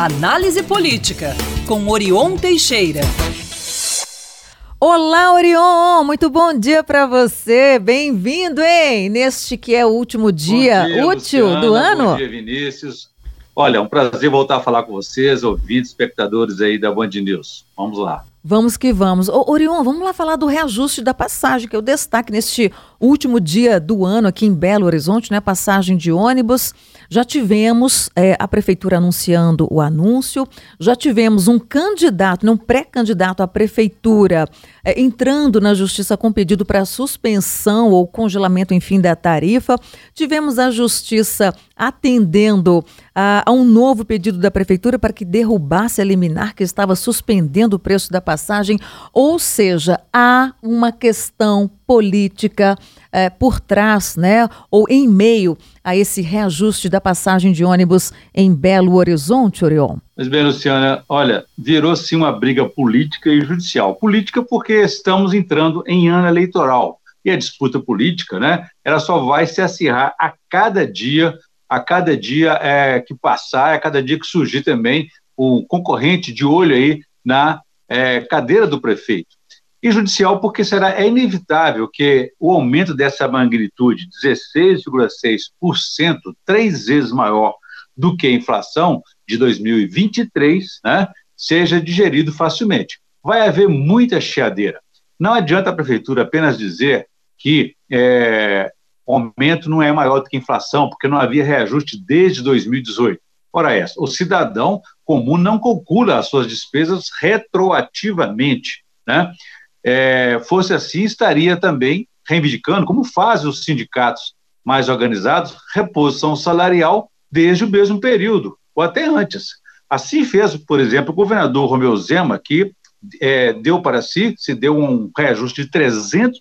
Análise Política, com Orion Teixeira. Olá, Orion! Muito bom dia para você. Bem-vindo, hein? Neste que é o último dia, dia útil Luciana, do ano. Bom dia, Vinícius. Olha, é um prazer voltar a falar com vocês, ouvintes, espectadores aí da Band News. Vamos lá. Vamos que vamos. Ô, Orion, vamos lá falar do reajuste da passagem, que é o destaque neste último dia do ano aqui em Belo Horizonte, né? Passagem de ônibus. Já tivemos é, a prefeitura anunciando o anúncio, já tivemos um candidato, não pré-candidato à prefeitura, é, entrando na justiça com pedido para suspensão ou congelamento, enfim, da tarifa. Tivemos a justiça atendendo a, a um novo pedido da prefeitura para que derrubasse a liminar que estava suspendendo o preço da passagem. Ou seja, há uma questão política é, por trás, né, ou em meio a esse reajuste da passagem de ônibus em Belo Horizonte, Orion? Mas bem, Luciana, olha, virou sim uma briga política e judicial. Política porque estamos entrando em ano eleitoral. E a disputa política, né, ela só vai se acirrar a cada dia, a cada dia é, que passar, a cada dia que surgir também o concorrente de olho aí na é, cadeira do prefeito e judicial porque será é inevitável que o aumento dessa magnitude, 16,6%, três vezes maior do que a inflação de 2023, né, seja digerido facilmente. Vai haver muita chiadeira. Não adianta a prefeitura apenas dizer que é, o aumento não é maior do que a inflação, porque não havia reajuste desde 2018. Ora, essa, o cidadão comum não calcula as suas despesas retroativamente. Né? É, fosse assim, estaria também reivindicando, como fazem os sindicatos mais organizados, reposição salarial desde o mesmo período, ou até antes. Assim fez, por exemplo, o governador Romeu Zema, que é, deu para si, se deu um reajuste de 300%,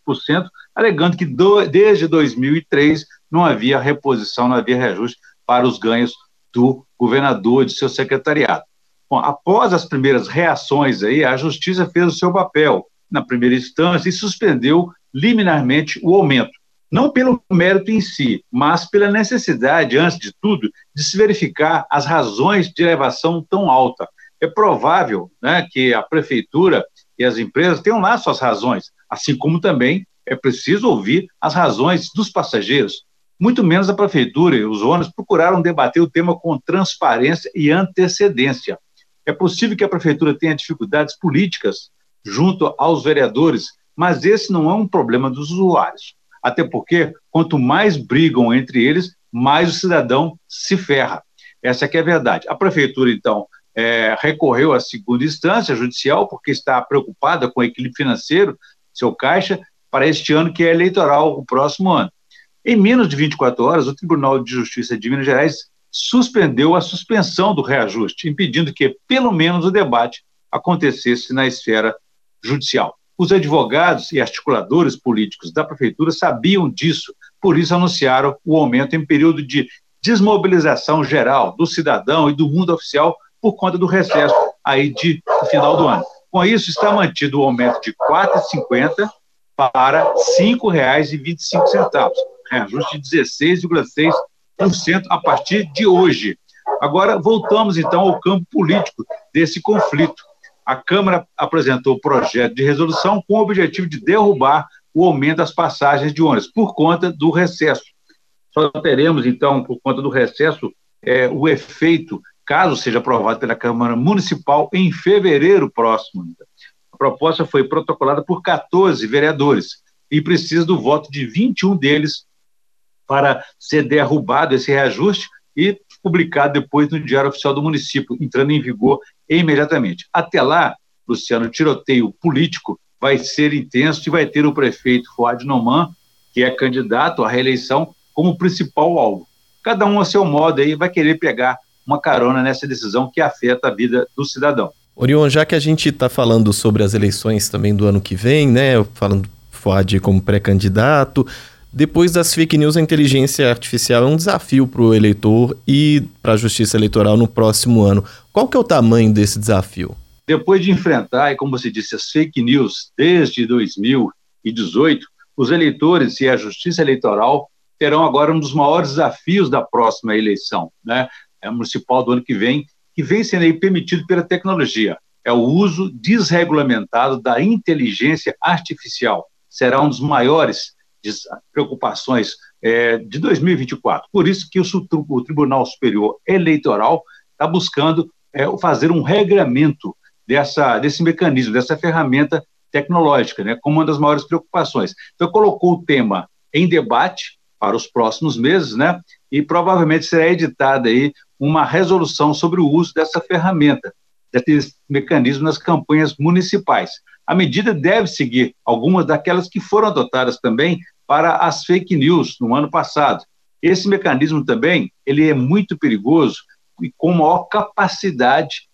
alegando que do, desde 2003 não havia reposição, não havia reajuste para os ganhos do governador de seu secretariado. Bom, após as primeiras reações aí, a justiça fez o seu papel, na primeira instância e suspendeu liminarmente o aumento. Não pelo mérito em si, mas pela necessidade, antes de tudo, de se verificar as razões de elevação tão alta. É provável né, que a prefeitura e as empresas tenham lá suas razões, assim como também é preciso ouvir as razões dos passageiros. Muito menos a prefeitura e os ônibus procuraram debater o tema com transparência e antecedência. É possível que a prefeitura tenha dificuldades políticas junto aos vereadores, mas esse não é um problema dos usuários. Até porque, quanto mais brigam entre eles, mais o cidadão se ferra. Essa é que é a verdade. A prefeitura, então, é, recorreu à segunda instância judicial, porque está preocupada com o equilíbrio financeiro, seu caixa, para este ano que é eleitoral, o próximo ano. Em menos de 24 horas, o Tribunal de Justiça de Minas Gerais suspendeu a suspensão do reajuste, impedindo que, pelo menos, o debate acontecesse na esfera judicial. Os advogados e articuladores políticos da prefeitura sabiam disso, por isso anunciaram o aumento em período de desmobilização geral do cidadão e do mundo oficial por conta do recesso aí de final do ano. Com isso, está mantido o aumento de R$ 4,50 para R$ 5,25, reajuste de 16,6% a partir de hoje. Agora, voltamos então ao campo político desse conflito a Câmara apresentou o projeto de resolução com o objetivo de derrubar o aumento das passagens de ônibus por conta do recesso. Só teremos, então, por conta do recesso, é, o efeito, caso seja aprovado pela Câmara Municipal, em fevereiro próximo. A proposta foi protocolada por 14 vereadores e precisa do voto de 21 deles para ser derrubado esse reajuste e publicado depois no Diário Oficial do Município, entrando em vigor imediatamente. Até lá, Luciano, o tiroteio político vai ser intenso e vai ter o prefeito Fuad Noman, que é candidato à reeleição, como principal alvo. Cada um a seu modo aí vai querer pegar uma carona nessa decisão que afeta a vida do cidadão. Orion, já que a gente está falando sobre as eleições também do ano que vem, né, falando Fuad como pré-candidato, depois das fake news, a inteligência artificial é um desafio para o eleitor e para a justiça eleitoral no próximo ano. Qual que é o tamanho desse desafio? Depois de enfrentar, como você disse, as fake news desde 2018, os eleitores e a justiça eleitoral terão agora um dos maiores desafios da próxima eleição, né? É municipal do ano que vem, que vem sendo aí permitido pela tecnologia. É o uso desregulamentado da inteligência artificial. Será um dos maiores preocupações é, de 2024. Por isso que o, o Tribunal Superior Eleitoral está buscando é, fazer um regramento dessa, desse mecanismo, dessa ferramenta tecnológica, né, como uma das maiores preocupações. Então, colocou o tema em debate para os próximos meses, né, e provavelmente será editada aí uma resolução sobre o uso dessa ferramenta, desse mecanismo nas campanhas municipais. A medida deve seguir algumas daquelas que foram adotadas também para as fake news no ano passado. Esse mecanismo também, ele é muito perigoso e com maior capacidade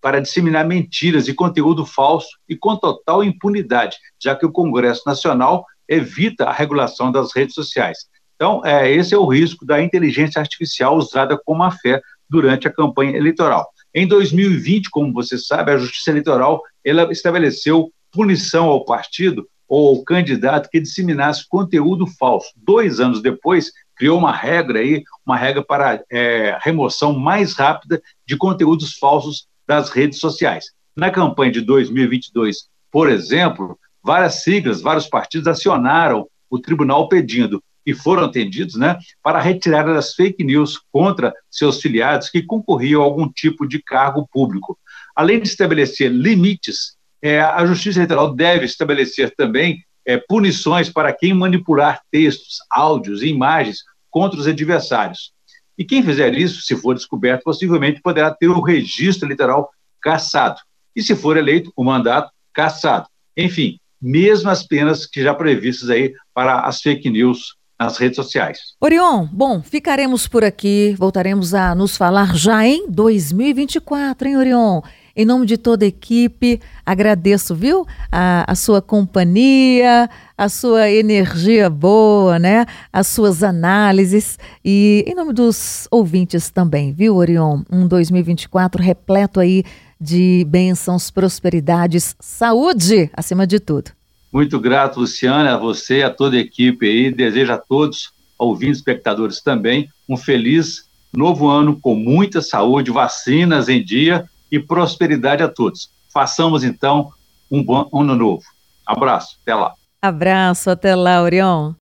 para disseminar mentiras e conteúdo falso e com total impunidade, já que o Congresso Nacional evita a regulação das redes sociais. Então, é, esse é o risco da inteligência artificial usada como a fé durante a campanha eleitoral. Em 2020, como você sabe, a Justiça Eleitoral ela estabeleceu punição ao partido ou candidato que disseminasse conteúdo falso. Dois anos depois, criou uma regra aí, uma regra para é, remoção mais rápida de conteúdos falsos das redes sociais. Na campanha de 2022, por exemplo, várias siglas, vários partidos acionaram o tribunal pedindo e foram atendidos, né, para a retirada das fake news contra seus filiados que concorriam a algum tipo de cargo público. Além de estabelecer limites, é, a Justiça Eleitoral deve estabelecer também é, punições para quem manipular textos, áudios e imagens contra os adversários. E quem fizer isso, se for descoberto, possivelmente poderá ter o registro eleitoral cassado. E se for eleito, o mandato cassado. Enfim, mesmo as penas que já previstas aí para as fake news nas redes sociais. Orion, bom, ficaremos por aqui, voltaremos a nos falar já em 2024, hein, Orion? Em nome de toda a equipe, agradeço, viu? A, a, sua companhia, a sua energia boa, né? As suas análises e em nome dos ouvintes também, viu, Orion? Um 2024 repleto aí de bênçãos, prosperidades, saúde, acima de tudo. Muito grato, Luciana, a você, a toda a equipe aí. Desejo a todos, ouvintes, espectadores também, um feliz novo ano com muita saúde, vacinas em dia e prosperidade a todos. Façamos então um bom ano novo. Abraço, até lá. Abraço, até lá, Orion.